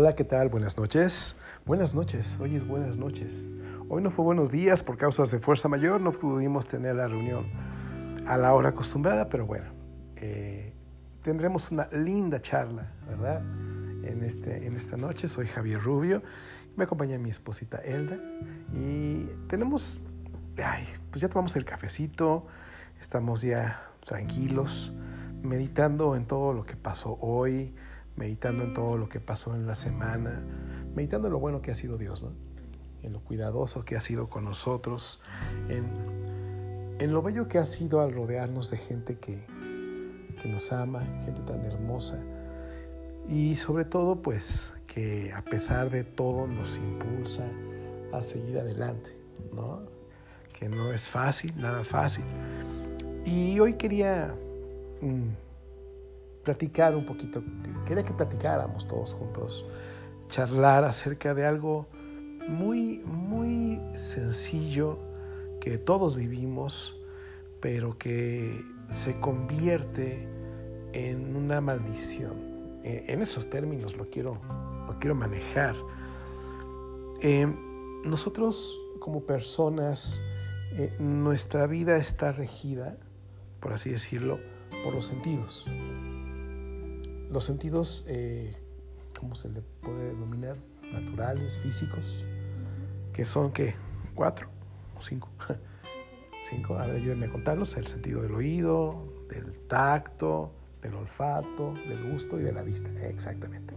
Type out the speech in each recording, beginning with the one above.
Hola, ¿qué tal? Buenas noches. Buenas noches, hoy es buenas noches. Hoy no fue buenos días por causas de fuerza mayor, no pudimos tener la reunión a la hora acostumbrada, pero bueno, eh, tendremos una linda charla, ¿verdad? En, este, en esta noche soy Javier Rubio, me acompaña mi esposita Elda y tenemos, ay, pues ya tomamos el cafecito, estamos ya tranquilos, meditando en todo lo que pasó hoy, meditando en todo lo que pasó en la semana, meditando en lo bueno que ha sido Dios, en lo cuidadoso que ha sido con nosotros, en, en lo bello que ha sido al rodearnos de gente que, que nos ama, gente tan hermosa, y sobre todo pues que a pesar de todo nos impulsa a seguir adelante, ¿no? que no es fácil, nada fácil. Y hoy quería... Mm, platicar un poquito, quería que platicáramos todos juntos, charlar acerca de algo muy, muy sencillo que todos vivimos, pero que se convierte en una maldición. E, en esos términos lo quiero, lo quiero manejar. Eh, nosotros como personas, eh, nuestra vida está regida, por así decirlo, por los sentidos los sentidos, eh, ¿cómo se le puede denominar? Naturales, físicos, que son, ¿qué? ¿Cuatro o cinco? cinco, a ver, ayúdenme a contarlos. El sentido del oído, del tacto, del olfato, del gusto y de la vista. Exactamente.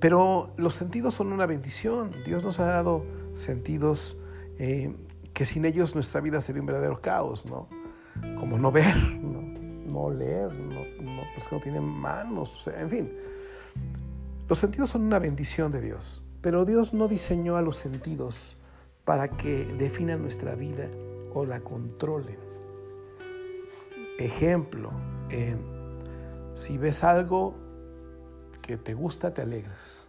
Pero los sentidos son una bendición. Dios nos ha dado sentidos eh, que sin ellos nuestra vida sería un verdadero caos, ¿no? Como no ver, ¿no? no leer, no, no, pues que no tienen manos, o sea, en fin. Los sentidos son una bendición de Dios, pero Dios no diseñó a los sentidos para que definan nuestra vida o la controlen. Ejemplo, si ves algo que te gusta, te alegras.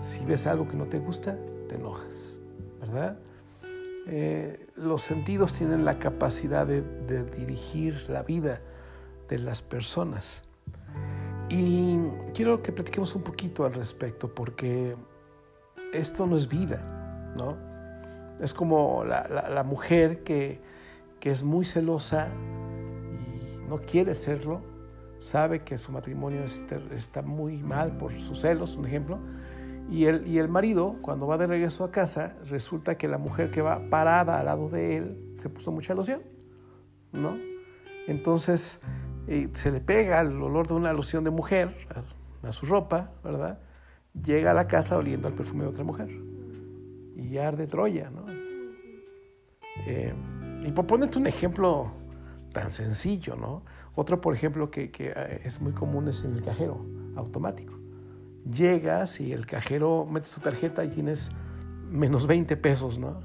Si ves algo que no te gusta, te enojas, ¿verdad? Eh, los sentidos tienen la capacidad de dirigir la vida de las personas. Y quiero que platiquemos un poquito al respecto, porque esto no es vida, ¿no? Es como la, mujer que, que, es muy celosa y no quiere serlo, sabe que su matrimonio está muy mal por sus celos, un ejemplo, y el, y el marido, cuando va de regreso a casa, resulta que la mujer que va parada al lado de él se puso mucha loción, ¿no? Entonces, se le pega el olor de una loción de mujer a, su ropa, ¿verdad? Llega a la casa oliendo al perfume de otra mujer. Y arde Troya, ¿no? Eh, y por ponerte un ejemplo tan sencillo, ¿no? Otro, por ejemplo, que, que eh, es muy común es en el cajero automático. Llegas y el cajero mete su tarjeta y tienes menos 20 pesos, ¿no?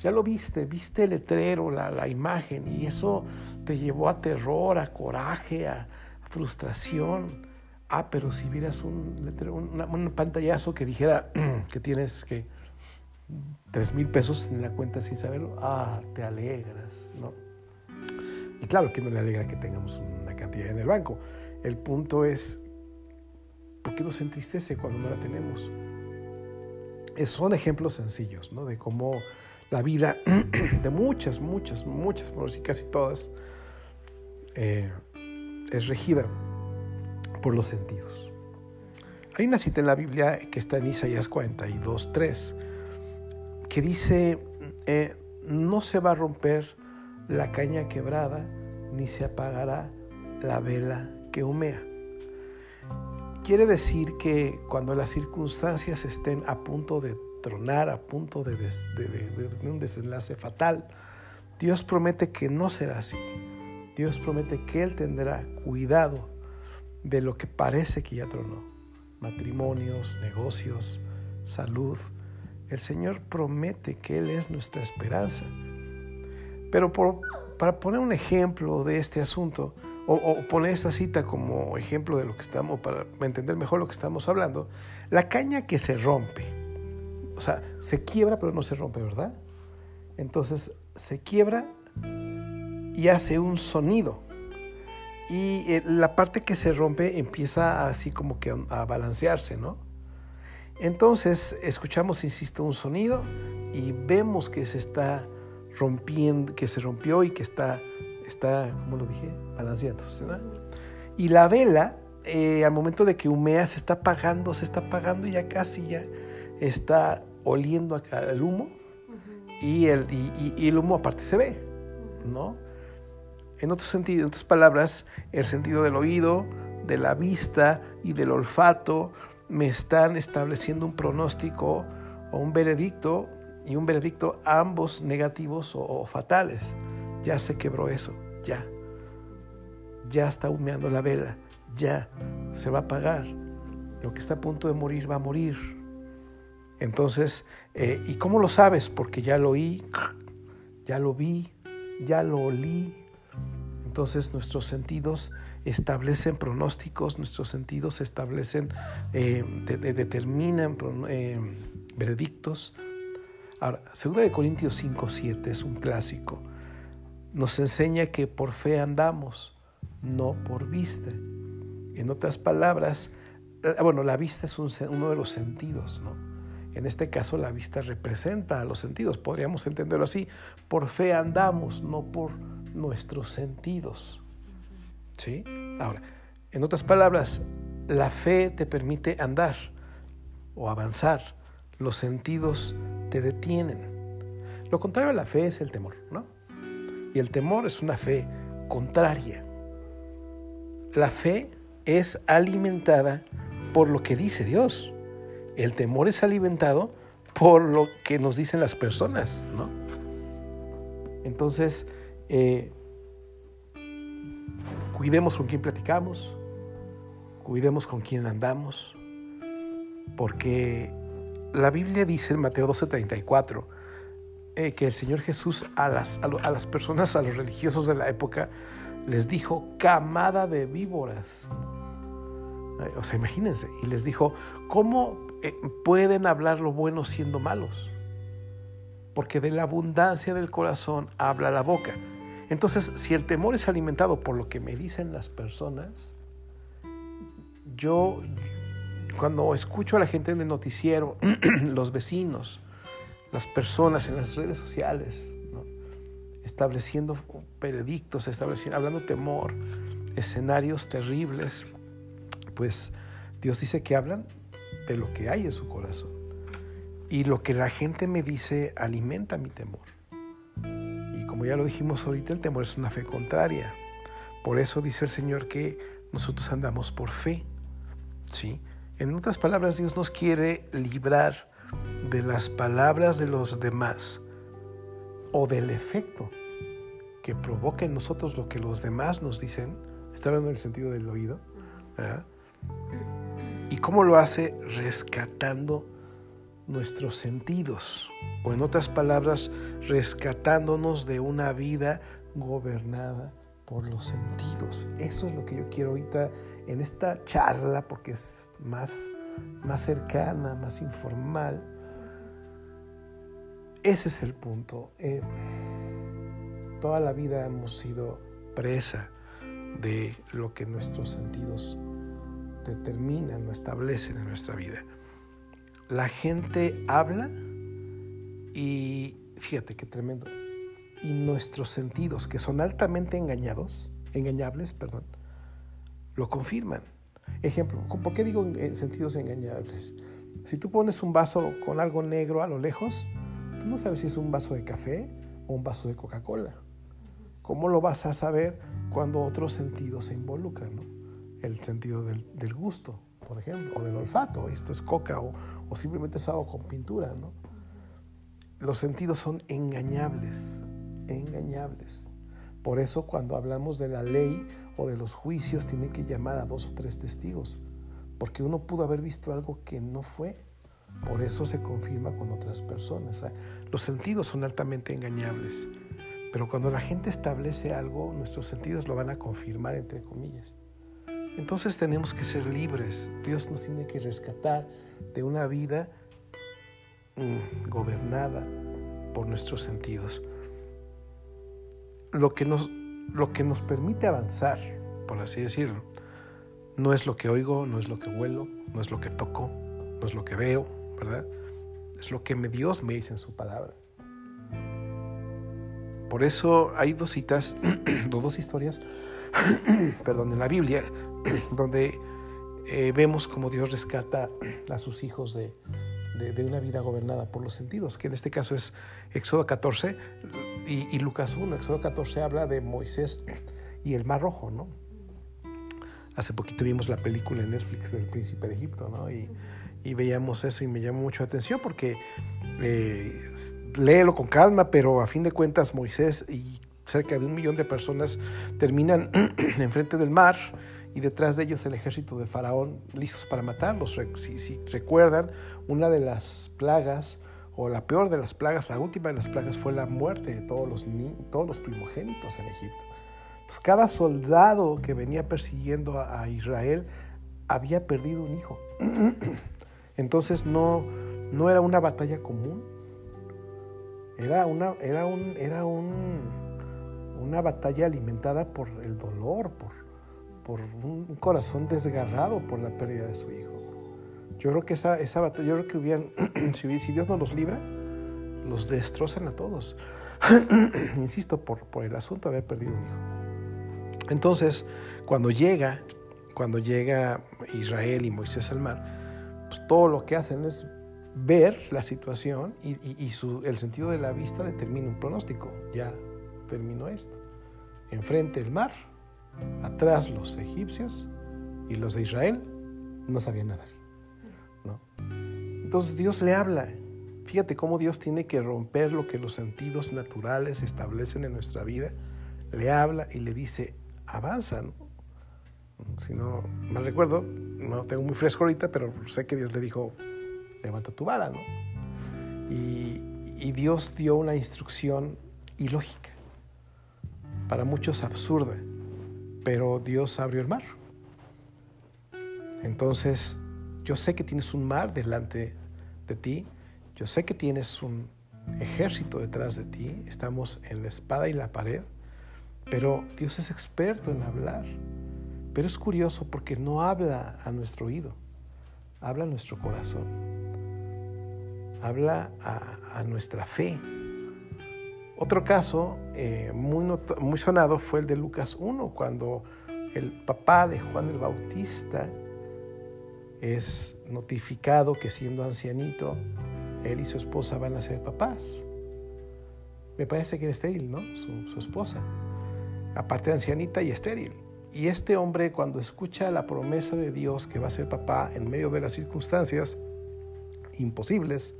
Ya lo viste, viste el letrero, la, imagen, y eso te llevó a terror, a coraje, a, frustración. Ah, pero si vieras un, letrero, un pantallazo que dijera que tienes que tres mil pesos en la cuenta sin saberlo, ah, te alegras, ¿no? Y claro que no le alegra que tengamos una cantidad en el banco. El punto es, ¿por qué nos entristece cuando no la tenemos? son ejemplos sencillos, ¿no? De cómo la vida de muchas, muchas, muchas, por decir casi todas, eh, es regida por los sentidos. Hay una cita en la Biblia que está en Isaías 42, 3, que dice, eh, no se va a romper la caña quebrada, ni se apagará la vela que humea. Quiere decir que cuando las circunstancias estén a punto de tronar a punto de, un desenlace fatal. Dios promete que no será así. Dios promete que Él tendrá cuidado de lo que parece que ya tronó. Matrimonios, negocios, salud. El Señor promete que Él es nuestra esperanza. Pero para poner un ejemplo de este asunto, o, o, poner esta cita como ejemplo de lo que estamos, para entender mejor lo que estamos hablando, la caña que se rompe, o sea, se quiebra pero no se rompe, ¿verdad? Entonces se quiebra y hace un sonido. y eh, la parte que se rompe empieza así como que a balancearse, ¿no? Entonces escuchamos, insisto, un sonido y vemos que se está rompiendo, que se rompió y que está, está ¿cómo lo dije? Balanceándose. Y la vela, eh, al momento de que humea, se está apagando, se está apagando y ya casi ya está oliendo el humo y, el, y el humo aparte se ve, ¿no? En otro sentido, en otras palabras, el sentido del oído, de la vista y del olfato me están estableciendo un pronóstico o un veredicto y un veredicto ambos negativos o, fatales. Ya se quebró eso, ya. Ya está humeando la vela, ya se va a apagar. Lo que está a punto de morir va a morir. Entonces, eh, ¿y cómo lo sabes? Porque ya lo oí, ya lo vi, ya lo olí, entonces nuestros sentidos establecen pronósticos, nuestros sentidos establecen, eh, determinan eh, veredictos. Ahora, 2 de Corintios 5, 7 es un clásico. Nos enseña que por fe andamos, no por vista. En otras palabras, bueno, la vista es uno de los sentidos, ¿no? En este caso la vista representa a los sentidos, podríamos entenderlo así. Por fe andamos, no por nuestros sentidos. ¿Sí? Ahora, en otras palabras, la fe te permite andar o avanzar. Los sentidos te detienen. Lo contrario a la fe es el temor, ¿no? Y el temor es una fe contraria. La fe es alimentada por lo que dice Dios. El temor es alimentado por lo que nos dicen las personas, ¿no? Entonces, eh, cuidemos con quién platicamos, cuidemos con quién andamos, porque la Biblia dice en Mateo 12:34 eh, que el Señor Jesús a las, a, las personas, a los religiosos de la época, les dijo camada de víboras. O sea, imagínense, y les dijo, ¿cómo eh, pueden hablar lo bueno siendo malos? Porque de la abundancia del corazón habla la boca. Entonces, si el temor es alimentado por lo que me dicen las personas, yo cuando escucho a la gente en el noticiero, los vecinos, las personas en las redes sociales, estableciendo veredictos, estableciendo, hablando temor, escenarios terribles, pues Dios dice que hablan de lo que hay en su corazón. Y lo que la gente me dice alimenta mi temor como ya lo dijimos ahorita, el temor es una fe contraria. Por eso dice el Señor que nosotros andamos por fe. ¿sí? En otras palabras, Dios nos quiere librar de las palabras de los demás o del efecto que provoca en nosotros lo que los demás nos dicen. Está hablando en el sentido del oído. ¿Y cómo lo hace? Rescatando nuestros sentidos, o en otras palabras, rescatándonos de una vida gobernada por los sentidos. Eso es lo que yo quiero ahorita en esta charla, porque es más, más cercana, más informal. Ese es el punto. Eh, toda la vida hemos sido presa de lo que nuestros sentidos determinan o establecen en nuestra vida la gente habla y fíjate qué tremendo. Y nuestros sentidos, que son altamente engañados, engañables, perdón, lo confirman. Ejemplo, ¿por qué digo en sentidos engañables? Si tú pones un vaso con algo negro a lo lejos, tú no sabes si es un vaso de café o un vaso de Coca-Cola. ¿Cómo lo vas a saber cuando otros sentidos se involucran? El sentido del gusto, por ejemplo, o del olfato, esto es coca, o, simplemente es algo con pintura, ¿no? Los sentidos son engañables, engañables. Por eso cuando hablamos de la ley o de los juicios, tiene que llamar a dos o tres testigos, porque uno pudo haber visto algo que no fue. Por eso se confirma con otras personas. Los sentidos son altamente engañables, pero cuando la gente establece algo, nuestros sentidos lo van a confirmar, entre comillas. Entonces tenemos que ser libres. Dios nos tiene que rescatar de una vida mm, gobernada por nuestros sentidos. Lo que, nos, lo que nos permite avanzar por así decirlo. No es lo que oigo, no es lo que huelo, no es lo que toco, no es lo que veo, ¿verdad? Es lo que Dios me dice en su palabra. Por eso hay dos citas, dos historias, perdón, en la Biblia, donde eh, vemos cómo Dios rescata a sus hijos de, de, una vida gobernada por los sentidos, que en este caso es Éxodo 14 y, Lucas 1. Éxodo 14 habla de Moisés y el Mar Rojo, ¿no? Hace poquito vimos la película en Netflix del Príncipe de Egipto, ¿no? Y, y veíamos eso y me llamó mucho la atención porque eh, léelo con calma, pero a fin de cuentas Moisés y cerca de un millón de personas terminan enfrente del mar y detrás de ellos el ejército de Faraón listos para matarlos. Si, recuerdan, una de las plagas, o la peor de las plagas, la última de las plagas fue la muerte de todos los, todos los primogénitos en Egipto. Entonces, cada soldado que venía persiguiendo a, Israel había perdido un hijo. Entonces no, no era una batalla común. Era una, era un, era un, una batalla alimentada por el dolor, por, por un corazón desgarrado por la pérdida de su hijo. Yo creo que esa, esa batalla, yo creo que hubieran, si, Dios no los libra, los destrozan a todos. Insisto, por, por el asunto de haber perdido un hijo. Entonces, cuando llega, cuando llega Israel y Moisés al mar, pues todo lo que hacen es ver la situación y, el sentido de la vista determina un pronóstico. Ya terminó esto. Enfrente el mar, atrás los egipcios y los de Israel no sabían nadar. Entonces Dios le habla. Fíjate cómo Dios tiene que romper lo que los sentidos naturales establecen en nuestra vida. Le habla y le dice, avanza, Si no me recuerdo, no tengo muy fresco ahorita, pero sé que Dios le dijo, levanta tu vara, ¿no? Y, Dios dio una instrucción ilógica, para muchos absurda, pero Dios abrió el mar. Entonces, yo sé que tienes un mar delante de ti, yo sé que tienes un ejército detrás de ti, estamos en la espada y la pared, pero Dios es experto en hablar. Pero es curioso porque no habla a nuestro oído, habla a nuestro corazón, habla a, nuestra fe. Otro caso eh, muy, sonado fue el de Lucas 1, cuando el papá de Juan el Bautista es notificado que siendo ancianito, él y su esposa van a ser papás. Me parece que era estéril, ¿no? su esposa aparte de ancianita y estéril. Y este hombre cuando escucha la promesa de Dios que va a ser papá en medio de las circunstancias imposibles,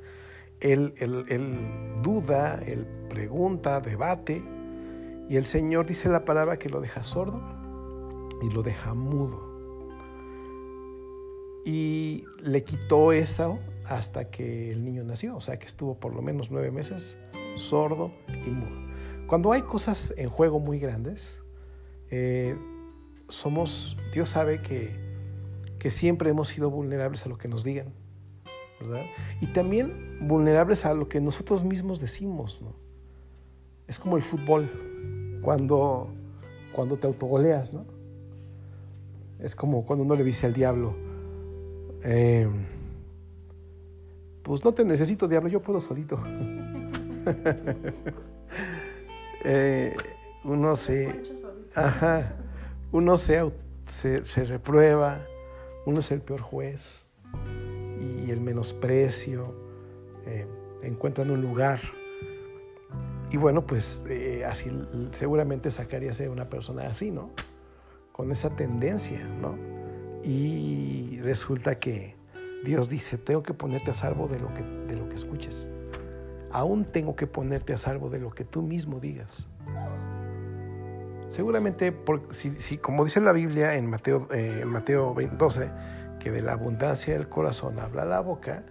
él, duda, él pregunta, debate, y el Señor dice la palabra que lo deja sordo y lo deja mudo. Y le quitó eso hasta que el niño nació, o sea que estuvo por lo menos nueve meses sordo y mudo. Cuando hay cosas en juego muy grandes, eh, somos, Dios sabe que, que siempre hemos sido vulnerables a lo que nos digan, Y también vulnerables a lo que nosotros mismos decimos, ¿no? Es como el fútbol, cuando, cuando te autogoleas, ¿no? Es como cuando uno le dice al diablo, eh, pues no te necesito, diablo, yo puedo solito. Eh, uno se, ajá, uno se, se, reprueba, uno es el peor juez el menosprecio, eh, encuentran un lugar. Y bueno, pues eh, así seguramente sacaría ser una persona así, ¿no? Con esa tendencia, ¿no? Y resulta que Dios dice, tengo que ponerte a salvo de lo que, de lo que escuches aún tengo que ponerte a salvo de lo que tú mismo digas. Seguramente, si, como dice la Biblia en Mateo, eh, Mateo 12, que de la abundancia del corazón habla la boca,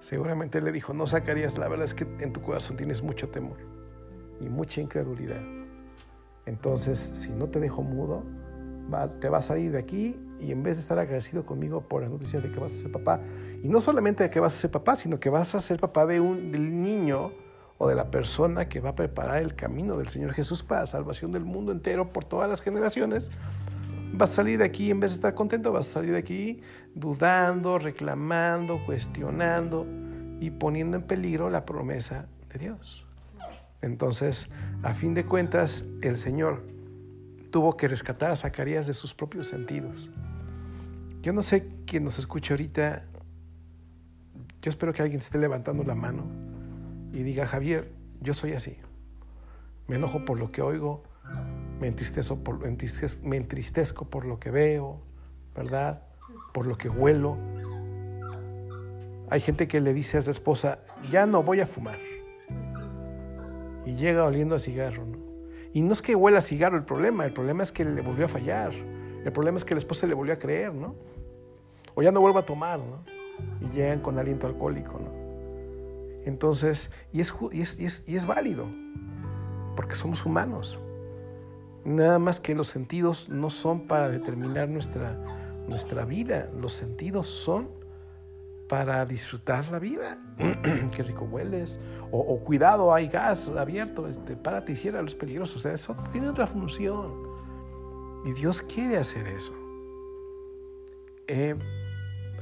seguramente le dijo, no sacarías, la verdad es que en tu corazón tienes mucho temor y mucha incredulidad. Entonces, si no te dejo mudo, te vas a salir de aquí y en vez de estar agradecido conmigo por la noticia de que vas a ser papá, y no solamente de que vas a ser papá, sino que vas a ser papá de un del niño o de la persona que va a preparar el camino del Señor Jesús para la salvación del mundo entero por todas las generaciones, vas a salir de aquí, en vez de estar contento, vas a salir de aquí dudando, reclamando, cuestionando y poniendo en peligro la promesa de Dios. Entonces, a fin de cuentas, el Señor tuvo que rescatar a Zacarías de sus propios sentidos. Yo no sé quién nos escucha ahorita. Yo espero que alguien esté levantando la mano y diga, Javier, yo soy así. Me enojo por lo que oigo, me entristezco por, me entristezco por lo que veo, ¿verdad? Por lo que huelo. Hay gente que le dice a su esposa, ya no voy a fumar. Y llega oliendo a cigarro, ¿no? Y no es que huela a cigarro el problema, el problema es que le volvió a fallar. El problema es que la esposa le volvió a creer, ¿no? O ya no vuelva a tomar, ¿no? Y llegan con aliento alcohólico, ¿no? Entonces, y es, y es, y es válido, porque somos humanos. Nada más que los sentidos no son para determinar nuestra, nuestra vida, los sentidos son para disfrutar la vida. Qué rico hueles. O, cuidado, hay gas abierto, este, párate y cierra los peligrosos. O sea, eso tiene otra función. Y Dios quiere hacer eso. Eh,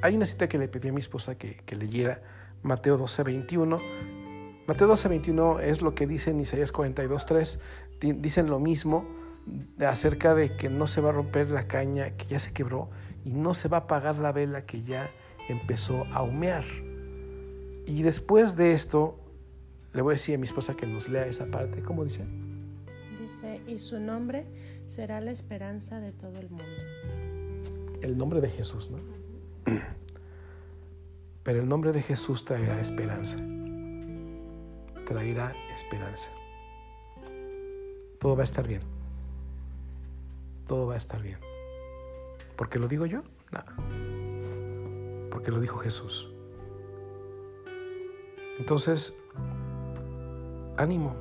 hay una cita que le pedí a mi esposa que, que leyera, Mateo 12, 21. Mateo 12, 21 es lo que dice en Isaías 42, 3. Dicen lo mismo acerca de que no se va a romper la caña que ya se quebró y no se va a apagar la vela que ya empezó a humear. Y después de esto, le voy a decir a mi esposa que nos lea esa parte. ¿Cómo dice? Dice, y su nombre será la esperanza de todo el mundo. El nombre de Jesús, ¿no? Pero el nombre de Jesús traerá esperanza. Traerá esperanza. Todo va a estar bien todo va a estar bien. ¿Porque lo digo yo? No. Porque lo dijo Jesús. Entonces, ánimo.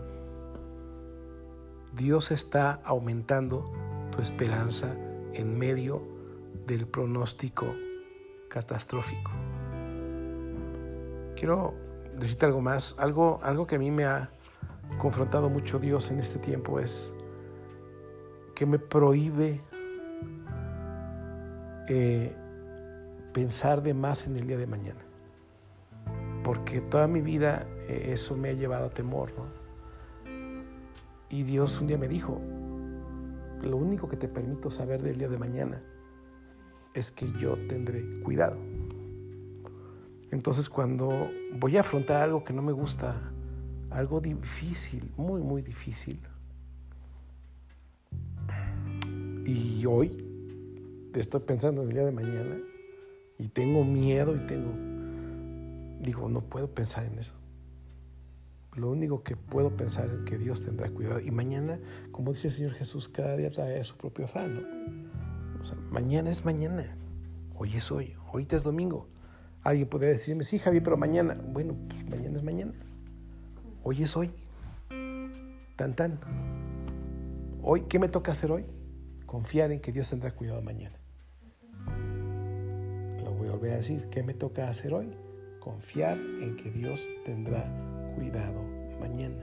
Dios está aumentando tu esperanza en medio del pronóstico catastrófico. Quiero decirte algo más. Algo, algo que a mí me ha confrontado mucho Dios en este tiempo es que me prohíbe eh, pensar de más en el día de mañana. Porque toda mi vida eh, eso me ha llevado a temor. Y Dios un día me dijo, lo único que te permito saber del día de mañana es que yo tendré cuidado. Entonces cuando voy a afrontar algo que no me gusta, algo difícil, muy, muy difícil, Y hoy estoy pensando en el día de mañana y tengo miedo y tengo, digo, no puedo pensar en eso. Lo único que puedo pensar es que Dios tendrá cuidado. Y mañana, como dice el Señor Jesús, cada día trae su propio afán. ¿no? O sea, mañana es mañana. Hoy es hoy. Ahorita es domingo. Alguien podría decirme, sí, Javi, pero mañana. Bueno, pues mañana es mañana. Hoy es hoy. Tan, tan. Hoy, ¿qué me toca hacer hoy? Confiar en que Dios tendrá cuidado mañana. Lo voy a volver a decir, ¿qué me toca hacer hoy? Confiar en que Dios tendrá cuidado mañana.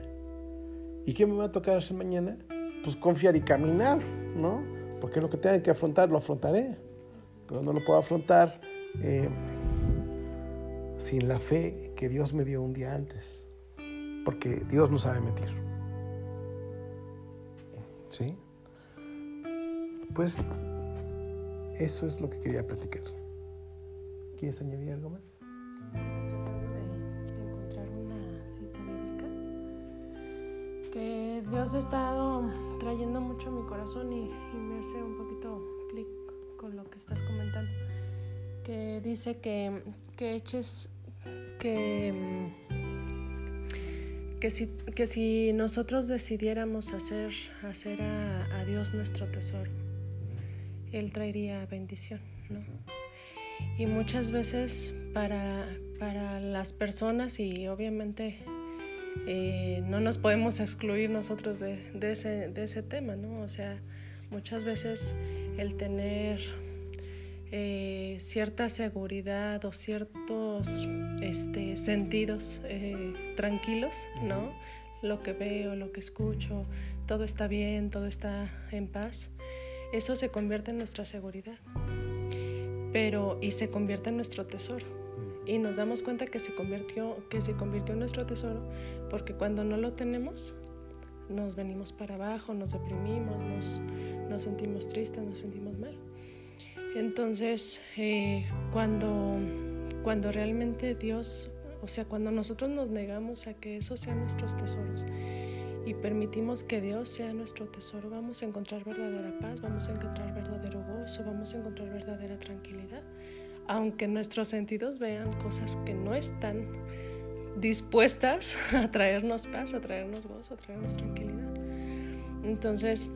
¿Y qué me va a tocar hacer mañana? Pues confiar y caminar, ¿no? Porque lo que tenga que afrontar lo afrontaré, pero no lo puedo afrontar eh, sin la fe que Dios me dio un día antes, porque Dios no sabe mentir. ¿Sí? Pues eso es lo que quería platicar. ¿Quieres añadir algo más? de encontrar una cita bíblica que Dios ha estado trayendo mucho a mi corazón y, me hace un poquito clic con lo que estás comentando. Que dice que, que eches que que si, que si nosotros decidiéramos hacer, hacer a Dios nuestro tesoro, él traería bendición, ¿no? Y muchas veces para, para las personas y obviamente eh, no nos podemos excluir nosotros de, de, ese, de ese tema, ¿no? O sea, muchas veces el tener eh, cierta seguridad o ciertos este, sentidos eh, tranquilos, ¿no? Lo que veo, lo que escucho, todo está bien, todo está en paz, eso se convierte en nuestra seguridad. Pero, y se convierte en nuestro tesoro. Y nos damos cuenta que se convirtió, que se convirtió en nuestro tesoro, porque cuando no lo tenemos, nos venimos para abajo, nos deprimimos, nos, nos sentimos tristes, nos sentimos mal. Entonces, eh, cuando, cuando realmente Dios, o sea, cuando nosotros nos negamos a que eso sean nuestros tesoros y permitimos que Dios sea nuestro tesoro, vamos a encontrar verdadera paz, vamos a encontrar verdadero gozo, vamos a encontrar verdadera tranquilidad, aunque nuestros sentidos vean cosas que no están dispuestas a traernos paz, a traernos gozo, a traernos tranquilidad. Entonces,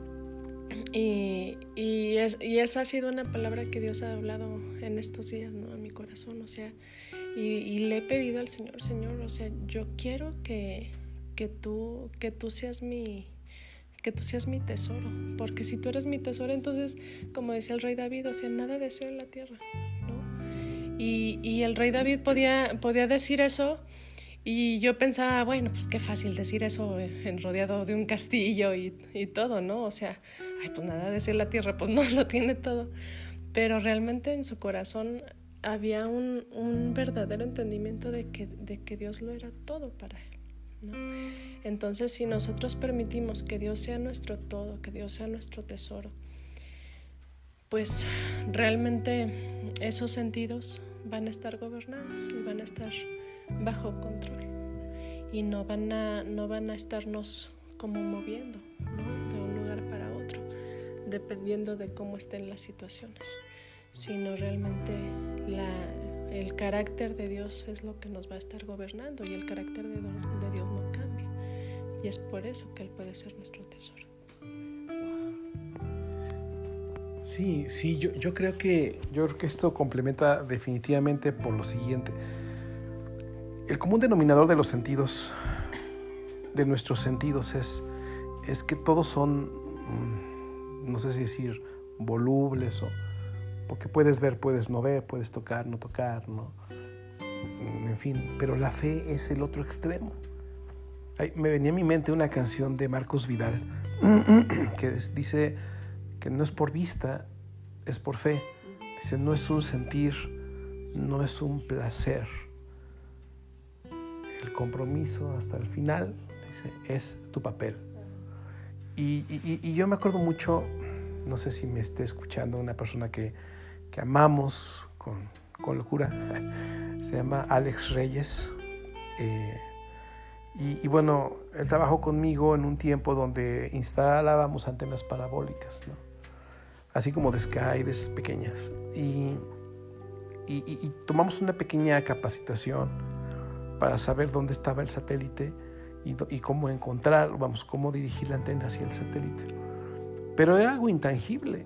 y, y, es, y, esa ha sido una palabra que Dios ha hablado en estos días, ¿no? A mi corazón, o sea, y, y le he pedido al Señor, Señor, o sea, yo quiero que, que, tú, que tú seas mi que tú seas mi tesoro, porque si tú eres mi tesoro, entonces, como decía el rey David, o sea, nada deseo en la tierra, ¿no? Y, y el rey David podía, podía decir eso y yo pensaba, bueno, pues qué fácil decir eso en rodeado de un castillo y, y, todo, ¿no? O sea, ay, pues nada de ser la tierra, pues no lo tiene todo. Pero realmente en su corazón había un, un verdadero entendimiento de que, de que Dios lo era todo para él. Entonces, si nosotros permitimos que Dios sea nuestro todo, que Dios sea nuestro tesoro, pues realmente esos sentidos van a estar gobernados y van a estar bajo control. Y no van a, no van a estarnos como moviendo de un lugar para otro, dependiendo de cómo estén las situaciones, sino realmente la, el carácter de Dios es lo que nos va a estar gobernando y el carácter de, Dios no cambia. Y es por eso que Él puede ser nuestro tesoro. Sí, sí, yo, yo creo que yo creo que esto complementa definitivamente por lo siguiente. El común denominador de los sentidos, de nuestros sentidos, es, es que todos son, mm, no sé si decir, volubles o porque puedes ver, puedes no ver, puedes tocar, no tocar, ¿no? Mm, en fin, pero la fe es el otro extremo. me venía a mi mente una canción de Marcos Vidal que dice que no es por vista, es por fe. Dice, no es un sentir, no es un placer el compromiso hasta el final, es tu papel. Y, yo me acuerdo mucho, no sé si me esté escuchando una persona que, que amamos con, con, locura, se llama Alex Reyes. Eh, y, bueno, él trabajó conmigo en un tiempo donde instalábamos antenas parabólicas, ¿no? así como de Sky, de esas pequeñas. Y, y tomamos una pequeña capacitación para saber dónde estaba el satélite y, cómo encontrar, vamos, cómo dirigir la antena hacia el satélite. Pero era algo intangible.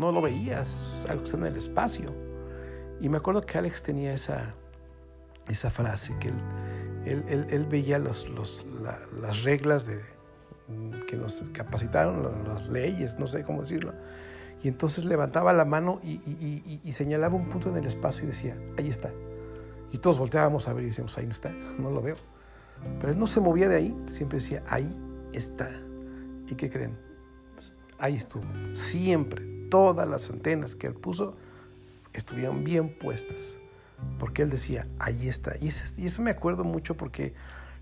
No, lo veías, algo que está en el espacio. Y me acuerdo que Alex tenía esa, esa frase, que él, él, él, veía los, las reglas de, que nos capacitaron, las leyes, no sé cómo decirlo. Y entonces levantaba la mano y, y, y señalaba un punto en el espacio y decía, ahí está. Y todos volteábamos a ver y decíamos, ahí no está, no lo veo. Pero él no se movía de ahí, siempre decía, ahí está. ¿Y qué creen? Ahí estuvo. Siempre, todas las antenas que él puso estuvieron bien puestas. Porque él decía, ahí está. Y eso, me acuerdo mucho porque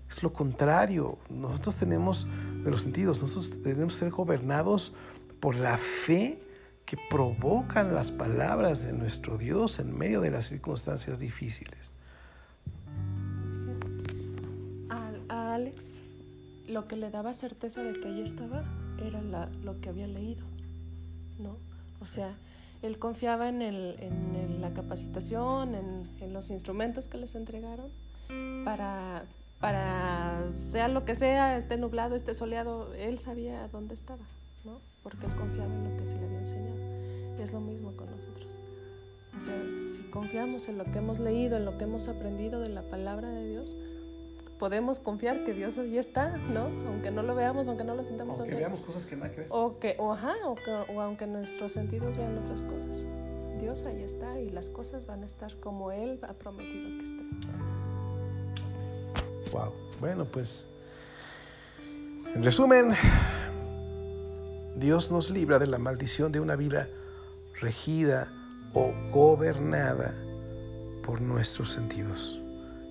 es lo contrario. Nosotros tenemos de los sentidos, nosotros tenemos que ser gobernados por la fe que provocan las palabras de nuestro Dios en medio de las circunstancias difíciles. lo que le daba certeza de que allí estaba era lo que había leído, ¿no? O sea, él confiaba en, el, en la capacitación, en, los instrumentos que les entregaron para, para, sea lo que sea, esté nublado, esté soleado, él sabía dónde estaba, ¿no? Porque él confiaba en lo que se le había enseñado. Es lo mismo con nosotros. O sea, si confiamos en lo que hemos leído, en lo que hemos aprendido de la palabra de Dios, podemos confiar que Dios ahí está, ¿no? Aunque no lo veamos, aunque no lo sintamos. Aunque, veamos cosas que nada que ver. O, que, o, ajá, o, que, o aunque nuestros sentidos vean otras cosas. Dios ahí está y las cosas van a estar como Él ha prometido que estén. Wow. Bueno, pues, en resumen, Dios nos libra de la maldición de una vida regida o gobernada por nuestros sentidos.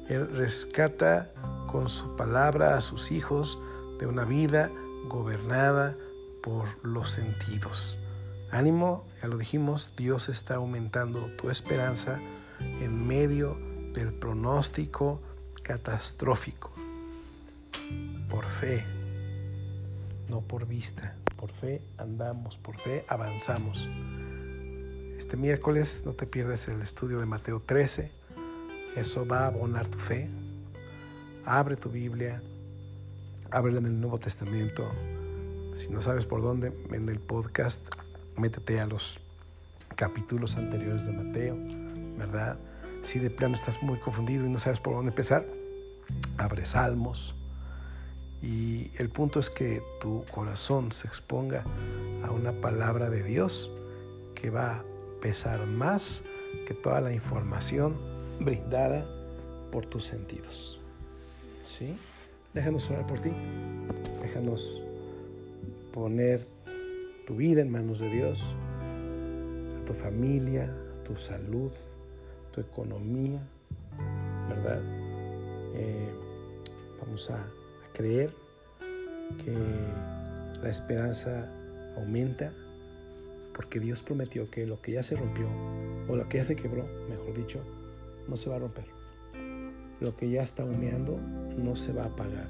Él rescata con su palabra a sus hijos de una vida gobernada por los sentidos. Ánimo, ya lo dijimos, Dios está aumentando tu esperanza en medio del pronóstico catastrófico. Por fe, no por vista. Por fe andamos, por fe avanzamos. Este miércoles no te pierdas el estudio de Mateo 13. Eso va a abonar tu fe. Abre tu Biblia, ábrela en el Nuevo Testamento. Si no sabes por dónde, en el podcast métete a los capítulos anteriores de Mateo, ¿verdad? Si de plano estás muy confundido y no sabes por dónde empezar, abre Salmos. Y el punto es que tu corazón se exponga a una palabra de Dios que va a pesar más que toda la información brindada por tus sentidos. ¿Sí? Déjanos orar por ti. Déjanos poner tu vida en manos de Dios, a tu familia, tu salud, tu economía, ¿verdad? Eh, vamos a, creer que la esperanza aumenta porque Dios prometió que lo que ya se rompió, o lo que ya se quebró, mejor dicho, no se va a romper. Lo que ya está humeando no se va a apagar.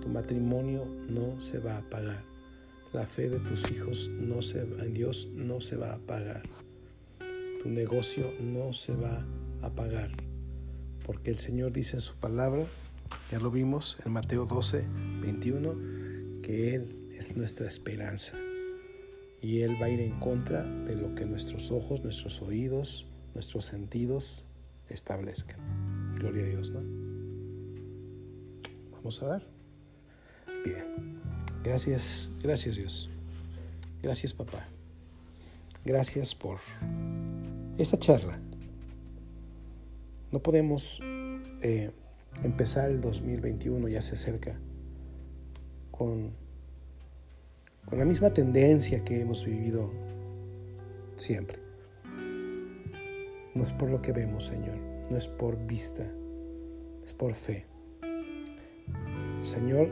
Tu matrimonio no se va a apagar la fe de tus hijos no se, en Dios no se va a pagar. Tu negocio no se va a pagar. Porque el Señor dice en su palabra, ya lo vimos en Mateo 12, 21, que Él es nuestra esperanza. Y Él va a ir en contra de lo que nuestros ojos, nuestros oídos, nuestros sentidos establezcan. Gloria a Dios, ¿no? Vamos a ver. Bien. Gracias, gracias Dios. Gracias papá. Gracias por esta charla. No podemos eh, empezar el 2021, ya se acerca, con, con la misma tendencia que hemos vivido siempre. No es por lo que vemos, Señor, no es por vista, es por fe. Señor,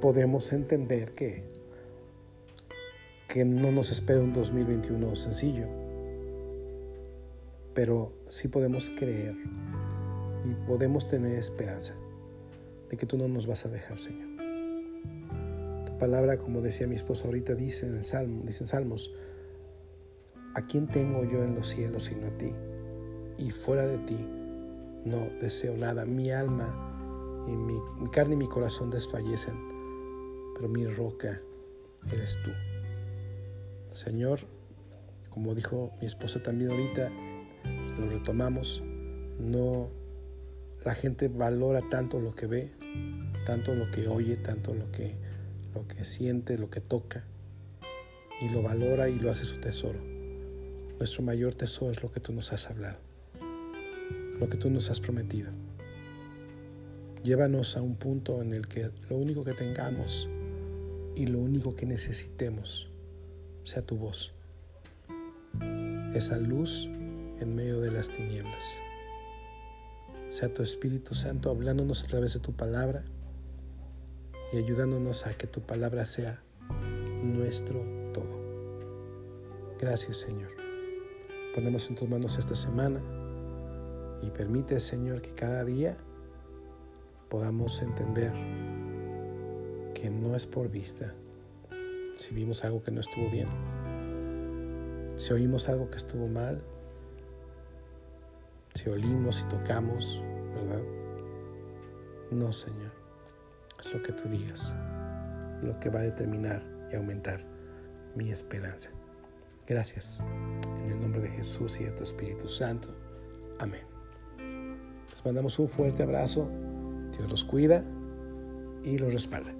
podemos entender que, que no nos espera un 2021 sencillo, pero sí podemos creer y podemos tener esperanza de que tú no nos vas a dejar, Señor. Tu palabra, como decía mi esposa ahorita, dice en el Salmo, dicen Salmos, ¿a quién tengo yo en los cielos sino a ti? Y fuera de ti no deseo nada. Mi alma y mi, carne y mi corazón desfallecen, pero mi roca eres tú. Señor, como dijo mi esposa también ahorita, lo retomamos, no la gente valora tanto lo que ve, tanto lo que oye, tanto lo que lo que siente, lo que toca y lo valora y lo hace su tesoro. Nuestro mayor tesoro es lo que tú nos has hablado, lo que tú nos has prometido. Llévanos a un punto en el que lo único que tengamos y lo único que necesitemos sea tu voz, esa luz en medio de las tinieblas. Sea tu Espíritu Santo hablándonos a través de tu palabra y ayudándonos a que tu palabra sea nuestro todo. Gracias Señor. Ponemos en tus manos esta semana y permite Señor que cada día podamos entender que no es por vista. Si vimos algo que no estuvo bien, si oímos algo que estuvo mal, si olimos y tocamos, ¿verdad? No, Señor. Es lo que tú digas, lo que va a determinar y aumentar mi esperanza. Gracias. En el nombre de Jesús y de tu Espíritu Santo. Amén. Les mandamos un fuerte abrazo. Dios los cuida y los respalda.